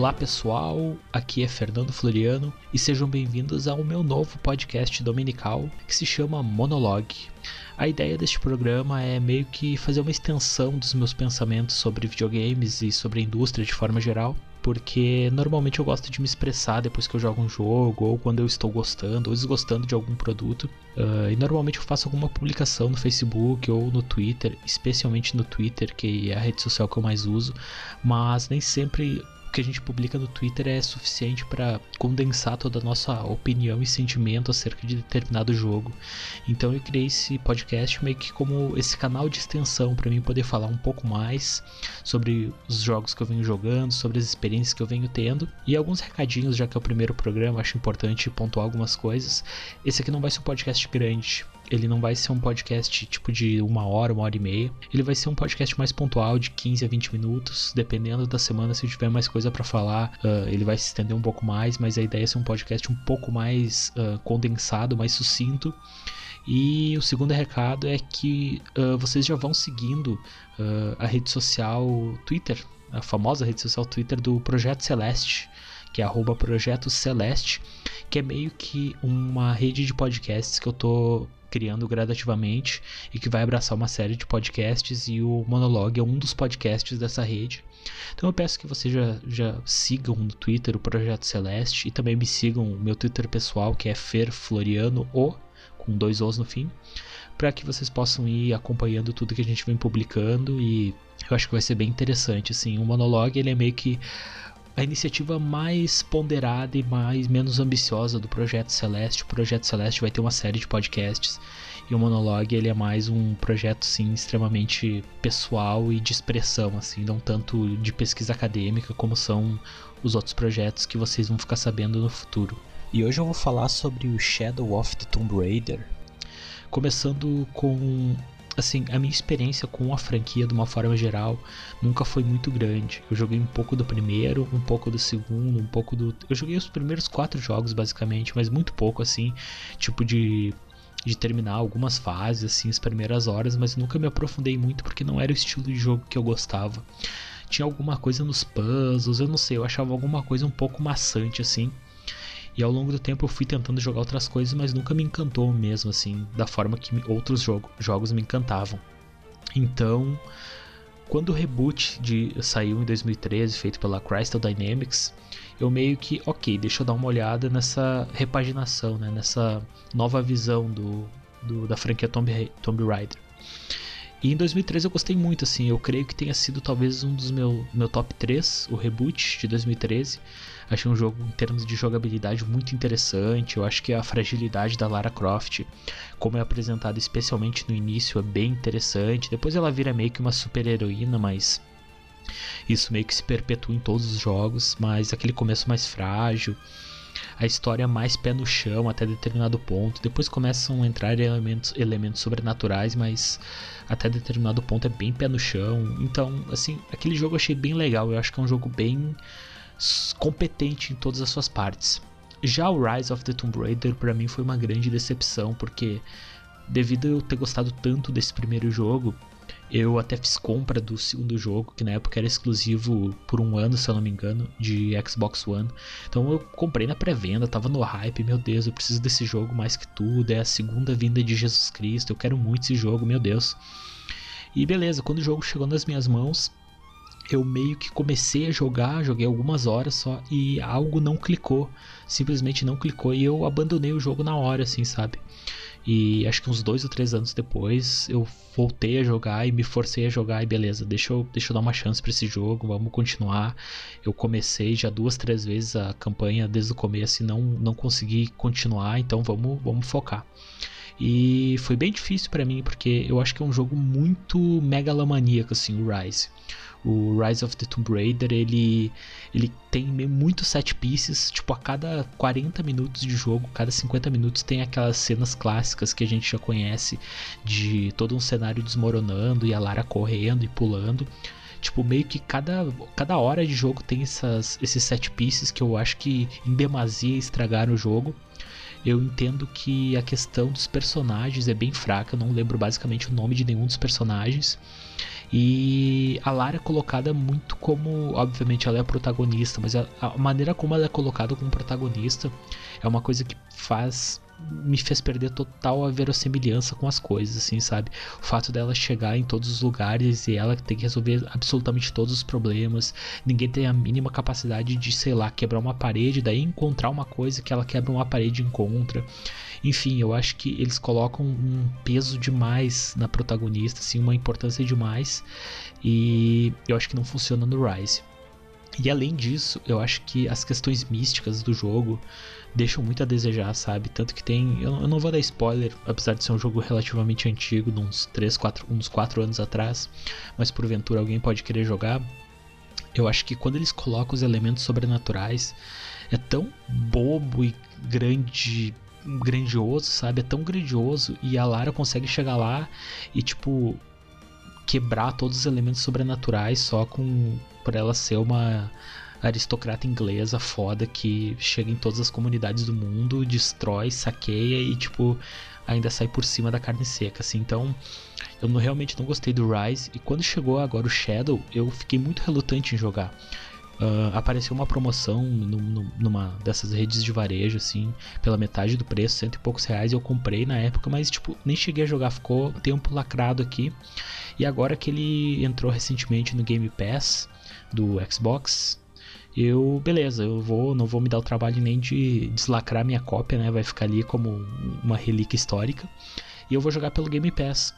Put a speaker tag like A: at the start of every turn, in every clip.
A: Olá pessoal, aqui é Fernando Floriano e sejam bem-vindos ao meu novo podcast dominical que se chama Monologue. A ideia deste programa é meio que fazer uma extensão dos meus pensamentos sobre videogames e sobre a indústria de forma geral, porque normalmente eu gosto de me expressar depois que eu jogo um jogo, ou quando eu estou gostando ou desgostando de algum produto. Uh, e normalmente eu faço alguma publicação no Facebook ou no Twitter, especialmente no Twitter, que é a rede social que eu mais uso, mas nem sempre o que a gente publica no Twitter é suficiente para condensar toda a nossa opinião e sentimento acerca de determinado jogo. Então eu criei esse podcast meio que como esse canal de extensão para mim poder falar um pouco mais sobre os jogos que eu venho jogando, sobre as experiências que eu venho tendo e alguns recadinhos, já que é o primeiro programa, acho importante pontuar algumas coisas. Esse aqui não vai ser um podcast grande, ele não vai ser um podcast tipo de uma hora, uma hora e meia. Ele vai ser um podcast mais pontual, de 15 a 20 minutos, dependendo da semana. Se eu tiver mais coisa para falar, uh, ele vai se estender um pouco mais. Mas a ideia é ser um podcast um pouco mais uh, condensado, mais sucinto. E o segundo recado é que uh, vocês já vão seguindo a rede social Twitter, a famosa rede social Twitter do Projeto Celeste que é arroba Projeto Celeste, que é meio que uma rede de podcasts que eu tô criando gradativamente e que vai abraçar uma série de podcasts e o Monologue é um dos podcasts dessa rede. Então eu peço que vocês já, já sigam no Twitter o Projeto Celeste e também me sigam o meu Twitter pessoal que é Fer Floriano O, com dois Os no fim, para que vocês possam ir acompanhando tudo que a gente vem publicando e eu acho que vai ser bem interessante assim. O Monologue ele é meio que a iniciativa mais ponderada e mais menos ambiciosa do Projeto Celeste. O Projeto Celeste vai ter uma série de podcasts e o Monologue ele é mais um projeto sim extremamente pessoal e de expressão, assim, não tanto de pesquisa acadêmica como são os outros projetos que vocês vão ficar sabendo no futuro. E hoje eu vou falar sobre o Shadow of the Tomb Raider, começando com assim, a minha experiência com a franquia de uma forma geral nunca foi muito grande. Eu joguei um pouco do primeiro, um pouco do segundo, um pouco do. Eu joguei os primeiros quatro jogos basicamente, mas muito pouco assim, tipo de de terminar algumas fases, assim, as primeiras horas, mas nunca me aprofundei muito porque não era o estilo de jogo que eu gostava. Tinha alguma coisa nos puzzles, eu não sei, eu achava alguma coisa um pouco maçante, assim. E ao longo do tempo eu fui tentando jogar outras coisas, mas nunca me encantou mesmo, assim, da forma que outros jogo, jogos me encantavam. Então, quando o reboot de, saiu em 2013, feito pela Crystal Dynamics, eu meio que, ok, deixa eu dar uma olhada nessa repaginação, né, nessa nova visão do, do da franquia Tomb, Tomb Raider. E em 2013 eu gostei muito, assim, eu creio que tenha sido talvez um dos meu, meu top 3, o reboot de 2013. Achei um jogo em termos de jogabilidade muito interessante. Eu acho que a fragilidade da Lara Croft, como é apresentada especialmente no início, é bem interessante. Depois ela vira meio que uma super heroína, mas isso meio que se perpetua em todos os jogos. Mas aquele começo mais frágil a história mais pé no chão até determinado ponto. Depois começam a entrar elementos, elementos sobrenaturais, mas até determinado ponto é bem pé no chão. Então, assim, aquele jogo eu achei bem legal. Eu acho que é um jogo bem competente em todas as suas partes. Já o Rise of the Tomb Raider para mim foi uma grande decepção, porque devido eu ter gostado tanto desse primeiro jogo, eu até fiz compra do segundo jogo, que na época era exclusivo por um ano, se eu não me engano, de Xbox One. Então eu comprei na pré-venda, tava no hype, meu Deus, eu preciso desse jogo mais que tudo, é a segunda vinda de Jesus Cristo, eu quero muito esse jogo, meu Deus. E beleza, quando o jogo chegou nas minhas mãos, eu meio que comecei a jogar, joguei algumas horas só e algo não clicou, simplesmente não clicou e eu abandonei o jogo na hora, assim, sabe? E acho que uns dois ou três anos depois eu voltei a jogar e me forcei a jogar e beleza, deixa eu, deixa eu dar uma chance para esse jogo, vamos continuar. Eu comecei já duas, três vezes a campanha desde o começo e não, não consegui continuar, então vamos, vamos focar. E foi bem difícil para mim porque eu acho que é um jogo muito megalomaníaco assim, o Rise o Rise of the Tomb Raider, ele, ele tem muitos set pieces, tipo a cada 40 minutos de jogo, cada 50 minutos tem aquelas cenas clássicas que a gente já conhece de todo um cenário desmoronando e a Lara correndo e pulando. Tipo, meio que cada, cada hora de jogo tem essas, esses set pieces que eu acho que em demasia estragaram o jogo. Eu entendo que a questão dos personagens é bem fraca, não lembro basicamente o nome de nenhum dos personagens. E a Lara é colocada muito como, obviamente, ela é a protagonista, mas a, a maneira como ela é colocada como protagonista é uma coisa que faz me fez perder total a verossimilhança com as coisas, assim, sabe? O fato dela chegar em todos os lugares e ela tem que resolver absolutamente todos os problemas, ninguém tem a mínima capacidade de, sei lá, quebrar uma parede, daí encontrar uma coisa que ela quebra uma parede e encontra. Enfim, eu acho que eles colocam um peso demais na protagonista, assim, uma importância demais, e eu acho que não funciona no Rise. E além disso, eu acho que as questões místicas do jogo deixam muito a desejar, sabe? Tanto que tem. Eu, não vou dar spoiler, apesar de ser um jogo relativamente antigo, uns 3, 4, uns 4 anos atrás, mas porventura alguém pode querer jogar. Eu acho que quando eles colocam os elementos sobrenaturais, é tão bobo e grande grandioso, sabe? É tão grandioso e a Lara consegue chegar lá e tipo quebrar todos os elementos sobrenaturais só com por ela ser uma aristocrata inglesa foda que chega em todas as comunidades do mundo, destrói, saqueia e, tipo, ainda sai por cima da carne seca, assim. Então, eu não, realmente não gostei do Rise. E quando chegou agora o Shadow, eu fiquei muito relutante em jogar. Uh, apareceu uma promoção no, no, numa dessas redes de varejo, assim, pela metade do preço, cento e poucos reais. Eu comprei na época, mas, tipo, nem cheguei a jogar, ficou tempo lacrado aqui. E agora que ele entrou recentemente no Game Pass do Xbox, eu, beleza, eu vou, não vou me dar o trabalho nem de deslacrar minha cópia, né? Vai ficar ali como uma relíquia histórica. E eu vou jogar pelo Game Pass.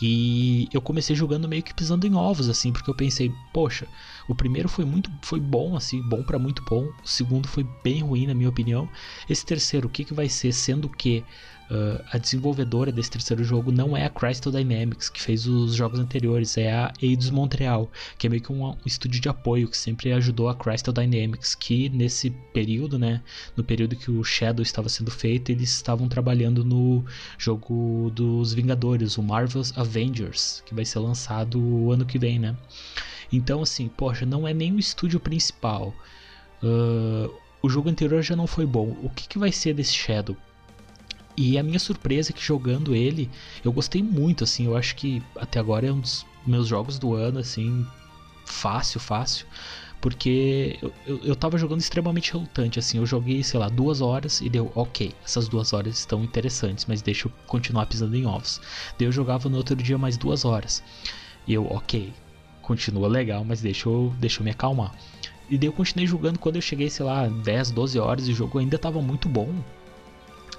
A: E eu comecei jogando meio que pisando em ovos, assim, porque eu pensei, poxa, o primeiro foi muito, foi bom, assim, bom para muito bom. O segundo foi bem ruim, na minha opinião. Esse terceiro, o que, que vai ser? Sendo que Uh, a desenvolvedora desse terceiro jogo não é a Crystal Dynamics, que fez os jogos anteriores, é a Eidos Montreal, que é meio que um, um, estúdio de apoio que sempre ajudou a Crystal Dynamics, que nesse período, né, no período que o Shadow estava sendo feito, eles estavam trabalhando no jogo dos Vingadores, o Marvel's Avengers, que vai ser lançado o ano que vem, né? Então, assim, poxa, não é nem o estúdio principal. Uh, o jogo anterior já não foi bom. O que, que vai ser desse Shadow? E a minha surpresa é que jogando ele, eu gostei muito, assim, eu acho que até agora é um dos meus jogos do ano, assim, fácil, fácil. Porque eu, eu, eu tava jogando extremamente relutante, assim, eu joguei, sei lá, duas horas e deu, ok, essas duas horas estão interessantes, mas deixa eu continuar pisando em ovos. Daí eu jogava no outro dia mais duas horas. E eu, ok, continua legal, mas deixa eu, deixa eu me acalmar. E daí eu continuei jogando quando eu cheguei, sei lá, 10, 12 horas e o jogo ainda tava muito bom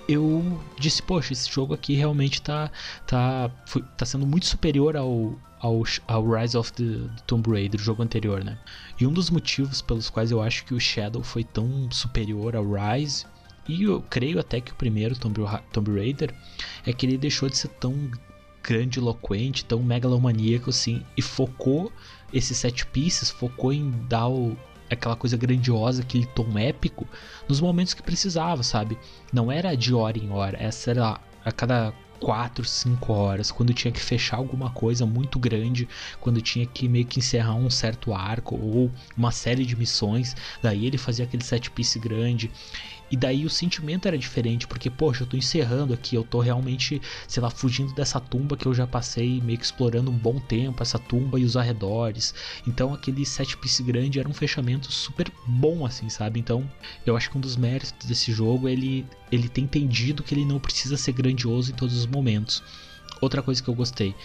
A: eu disse, poxa, esse jogo aqui realmente tá, tá, foi, tá sendo muito superior ao, ao, ao Rise of the, Tomb Raider, o jogo anterior, né? E um dos motivos pelos quais eu acho que o Shadow foi tão superior ao Rise, e eu creio até que o primeiro Tomb, Tomb Raider, é que ele deixou de ser tão grandiloquente, tão megalomaníaco assim, e focou esses set pieces, focou em dar o, aquela coisa grandiosa, aquele tom épico, nos momentos que precisava, sabe? Não era de hora em hora, essa era a cada 4, 5 horas, quando tinha que fechar alguma coisa muito grande, quando tinha que meio que encerrar um certo arco ou uma série de missões, daí ele fazia aquele set piece grande. E daí o sentimento era diferente, porque, poxa, eu tô encerrando aqui, eu tô realmente, sei lá, fugindo dessa tumba que eu já passei meio que explorando um bom tempo, essa tumba e os arredores. Então aquele set piece grande era um fechamento super bom, assim, sabe? Então eu acho que um dos méritos desse jogo é ele, ele ter entendido que ele não precisa ser grandioso em todos os momentos. Outra coisa que eu gostei,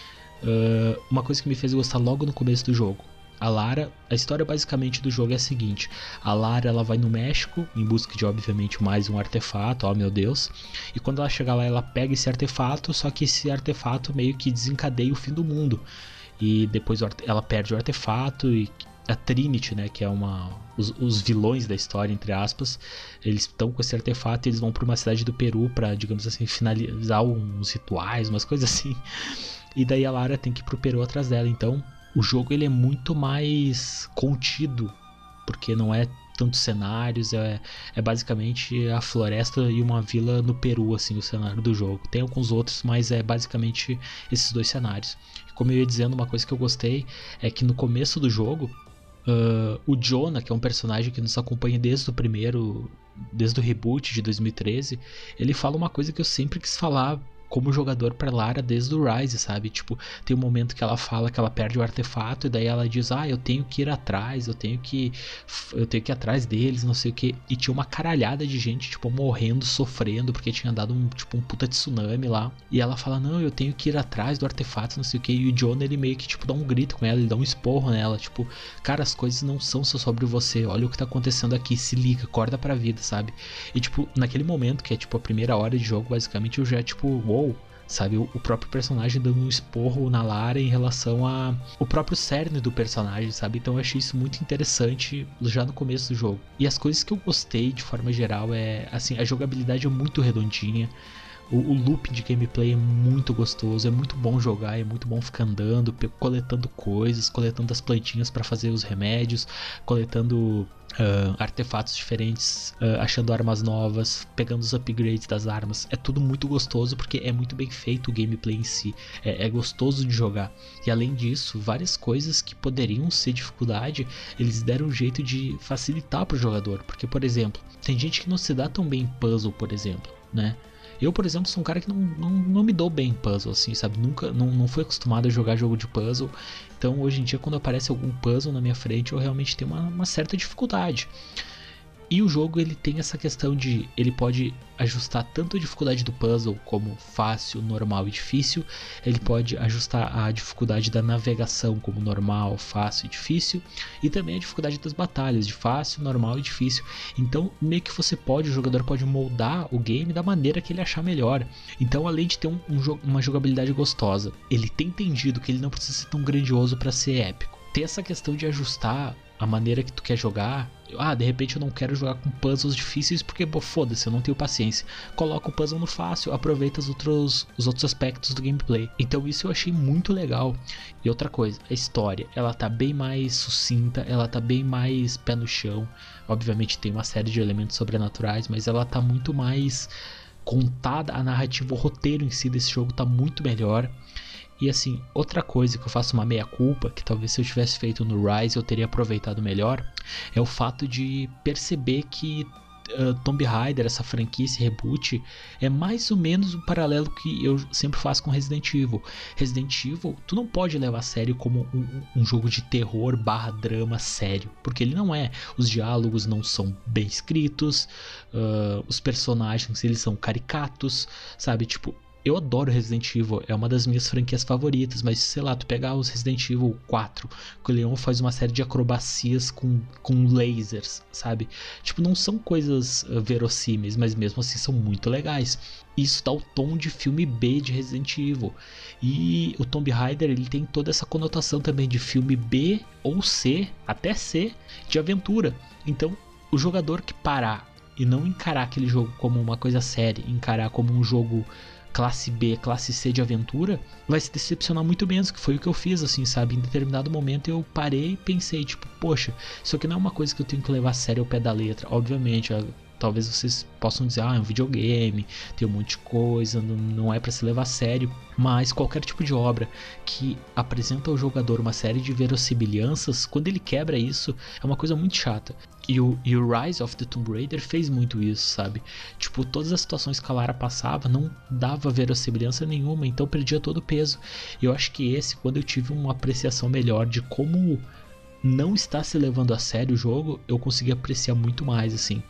A: uh, uma coisa que me fez gostar logo no começo do jogo a Lara, a história basicamente do jogo é a seguinte: a Lara ela vai no México em busca de obviamente mais um artefato, ó meu Deus. E quando ela chega lá, ela pega esse artefato, só que esse artefato meio que desencadeia o fim do mundo. E depois ela perde o artefato e a Trinity, né, que é uma os, os vilões da história entre aspas, eles estão com esse artefato e eles vão para uma cidade do Peru para, digamos assim, finalizar uns rituais, umas coisas assim. E daí a Lara tem que ir pro Peru atrás dela. Então, o jogo ele é muito mais contido, porque não é tantos cenários, é, é basicamente a floresta e uma vila no Peru, assim, o cenário do jogo. Tem alguns outros, mas é basicamente esses dois cenários. Como eu ia dizendo, uma coisa que eu gostei é que no começo do jogo, uh, o Jonah, que é um personagem que nos acompanha desde o primeiro, desde o reboot de 2013, ele fala uma coisa que eu sempre quis falar como jogador para Lara desde o Rise, sabe? Tipo, tem um momento que ela fala que ela perde o artefato e daí ela diz: "Ah, eu tenho que ir atrás, eu tenho que eu tenho que ir atrás deles, não sei o que". E tinha uma caralhada de gente tipo morrendo, sofrendo porque tinha dado um tipo um puta tsunami lá. E ela fala: "Não, eu tenho que ir atrás do artefato, não sei o que". E o John ele meio que tipo dá um grito com ela, ele dá um esporro nela, tipo, cara, as coisas não são só sobre você. Olha o que tá acontecendo aqui, se liga, acorda pra vida, sabe? E tipo, naquele momento que é tipo a primeira hora de jogo, basicamente eu já tipo, uou, sabe? O, próprio personagem dando um esporro na Lara em relação a o próprio cerne do personagem, sabe? Então eu achei isso muito interessante já no começo do jogo. E as coisas que eu gostei de forma geral é assim, a jogabilidade é muito redondinha. O, o loop de gameplay é muito gostoso, é muito bom jogar, é muito bom ficar andando, coletando coisas, coletando as plantinhas para fazer os remédios, coletando Uh, artefatos diferentes, uh, achando armas novas, pegando os upgrades das armas. É tudo muito gostoso porque é muito bem feito o gameplay em si. É, é gostoso de jogar. E além disso, várias coisas que poderiam ser dificuldade, eles deram um jeito de facilitar para o jogador. Porque, por exemplo, tem gente que não se dá tão bem em puzzle, por exemplo, né? Eu, por exemplo, sou um cara que não, não, não me dou bem em puzzle, assim, sabe? Nunca, não, não fui acostumado a jogar jogo de puzzle. Então, hoje em dia, quando aparece algum puzzle na minha frente, eu realmente tenho uma, uma certa dificuldade. E o jogo ele tem essa questão de ele pode ajustar tanto a dificuldade do puzzle como fácil, normal e difícil. Ele pode ajustar a dificuldade da navegação como normal, fácil e difícil, e também a dificuldade das batalhas de fácil, normal e difícil. Então, meio que você pode, o jogador pode moldar o game da maneira que ele achar melhor. Então, além de ter um, um, uma jogabilidade gostosa, ele tem entendido que ele não precisa ser tão grandioso para ser épico. Tem essa questão de ajustar a maneira que tu quer jogar. Ah, de repente eu não quero jogar com puzzles difíceis porque, foda-se, eu não tenho paciência. Coloca o puzzle no fácil, aproveita os outros, os outros aspectos do gameplay. Então isso eu achei muito legal. E outra coisa, a história, ela tá bem mais sucinta, ela tá bem mais pé no chão. Obviamente tem uma série de elementos sobrenaturais, mas ela tá muito mais contada a narrativa, o roteiro em si desse jogo tá muito melhor. E assim, outra coisa que eu faço uma meia-culpa, que talvez se eu tivesse feito no Rise eu teria aproveitado melhor, é o fato de perceber que uh, Tomb Raider, essa franquia, esse reboot, é mais ou menos o um paralelo que eu sempre faço com Resident Evil. Resident Evil, tu não pode levar a sério como um, um jogo de terror barra drama sério, porque ele não é. Os diálogos não são bem escritos, uh, os personagens eles são caricatos, sabe? Tipo, eu adoro Resident Evil, é uma das minhas franquias favoritas, mas sei lá, tu pegar os Resident Evil 4, que o Leon faz uma série de acrobacias com, com lasers, sabe? Tipo, não são coisas uh, verossímeis, mas mesmo assim são muito legais. Isso dá o tom de filme B de Resident Evil. E o Tomb Raider ele tem toda essa conotação também de filme B ou C, até C, de aventura. Então, o jogador que parar e não encarar aquele jogo como uma coisa séria, encarar como um jogo classe B, classe C de aventura, vai se decepcionar muito menos, que foi o que eu fiz, assim, sabe? Em determinado momento eu parei e pensei, tipo, poxa, isso aqui não é uma coisa que eu tenho que levar a sério ao pé da letra. Obviamente, talvez vocês possam dizer, ah, é um videogame, tem um monte de coisa, não, é para se levar a sério, mas qualquer tipo de obra que apresenta ao jogador uma série de verossimilhanças, quando ele quebra isso, é uma coisa muito chata. E o, e o Rise of the Tomb Raider fez muito isso, sabe? Tipo, todas as situações que a Lara passava não dava verossimilhança nenhuma, então perdia todo o peso. E eu acho que esse, quando eu tive uma apreciação melhor de como não está se levando a sério o jogo, eu consegui apreciar muito mais, assim.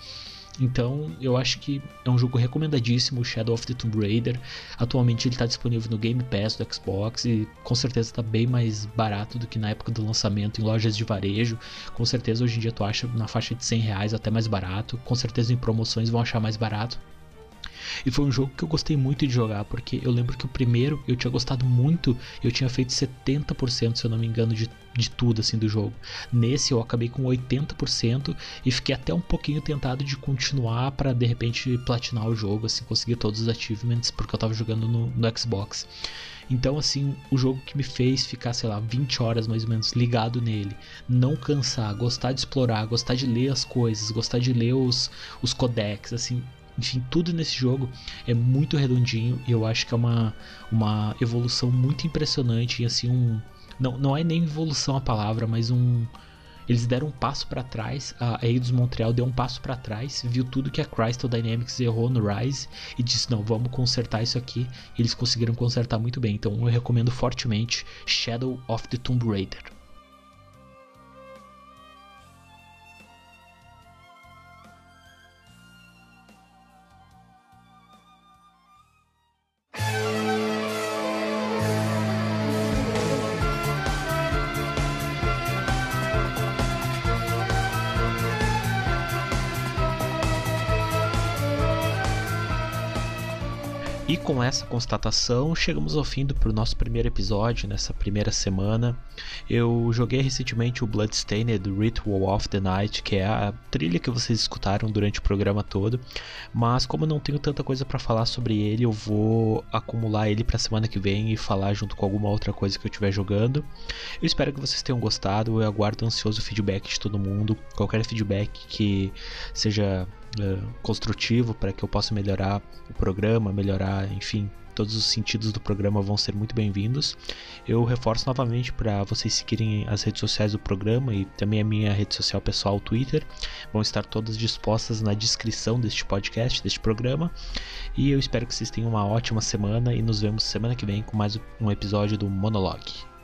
A: Então, eu acho que é um jogo recomendadíssimo, Shadow of the Tomb Raider. Atualmente ele está disponível no Game Pass do Xbox e com certeza está bem mais barato do que na época do lançamento em lojas de varejo. Com certeza hoje em dia tu acha na faixa de 100 reais até mais barato. Com certeza em promoções vão achar mais barato. E foi um jogo que eu gostei muito de jogar, porque eu lembro que o primeiro eu tinha gostado muito, eu tinha feito 70%, se eu não me engano, de, de tudo assim do jogo. Nesse eu acabei com 80% e fiquei até um pouquinho tentado de continuar para de repente platinar o jogo, assim, conseguir todos os achievements, porque eu tava jogando no, no Xbox. Então, assim, o jogo que me fez ficar, sei lá, 20 horas mais ou menos ligado nele, não cansar, gostar de explorar, gostar de ler as coisas, gostar de ler os, os codecs, assim, enfim, tudo nesse jogo é muito redondinho e eu acho que é uma, uma evolução muito impressionante e assim um não, não é nem evolução a palavra, mas um eles deram um passo para trás, a Eidos Montreal deu um passo para trás, viu tudo que a Crystal Dynamics errou no Rise e disse: "Não, vamos consertar isso aqui". Eles conseguiram consertar muito bem. Então eu recomendo fortemente Shadow of the Tomb Raider. E com essa constatação, chegamos ao fim do nosso primeiro episódio, nessa primeira semana. Eu joguei recentemente o Bloodstained Ritual of the Night, que é a trilha que vocês escutaram durante o programa todo. Mas como eu não tenho tanta coisa para falar sobre ele, eu vou acumular ele para semana que vem e falar junto com alguma outra coisa que eu estiver jogando. Eu espero que vocês tenham gostado. Eu aguardo ansioso o feedback de todo mundo. Qualquer feedback que seja uh, construtivo para que eu possa melhorar o programa, melhorar, enfim, todos os sentidos do programa vão ser muito bem-vindos. Eu reforço novamente para vocês seguirem as redes sociais do programa e também a minha rede social pessoal, Twitter. Vão estar todas dispostas na descrição deste podcast, deste programa. E eu espero que vocês tenham uma ótima semana e nos vemos semana que vem com mais um episódio do Monologue.